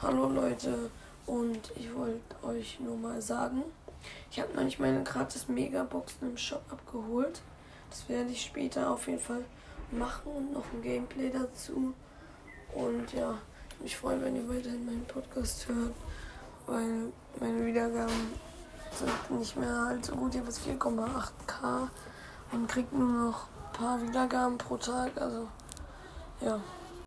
Hallo Leute und ich wollte euch nur mal sagen, ich habe noch nicht meine gratis Megaboxen im Shop abgeholt. Das werde ich später auf jeden Fall machen und noch ein Gameplay dazu. Und ja, ich mich freue, wenn ihr weiterhin meinen Podcast hört, weil meine Wiedergaben sind nicht mehr allzu so gut. Ich habe jetzt 4,8k und kriegt nur noch ein paar Wiedergaben pro Tag. Also ja.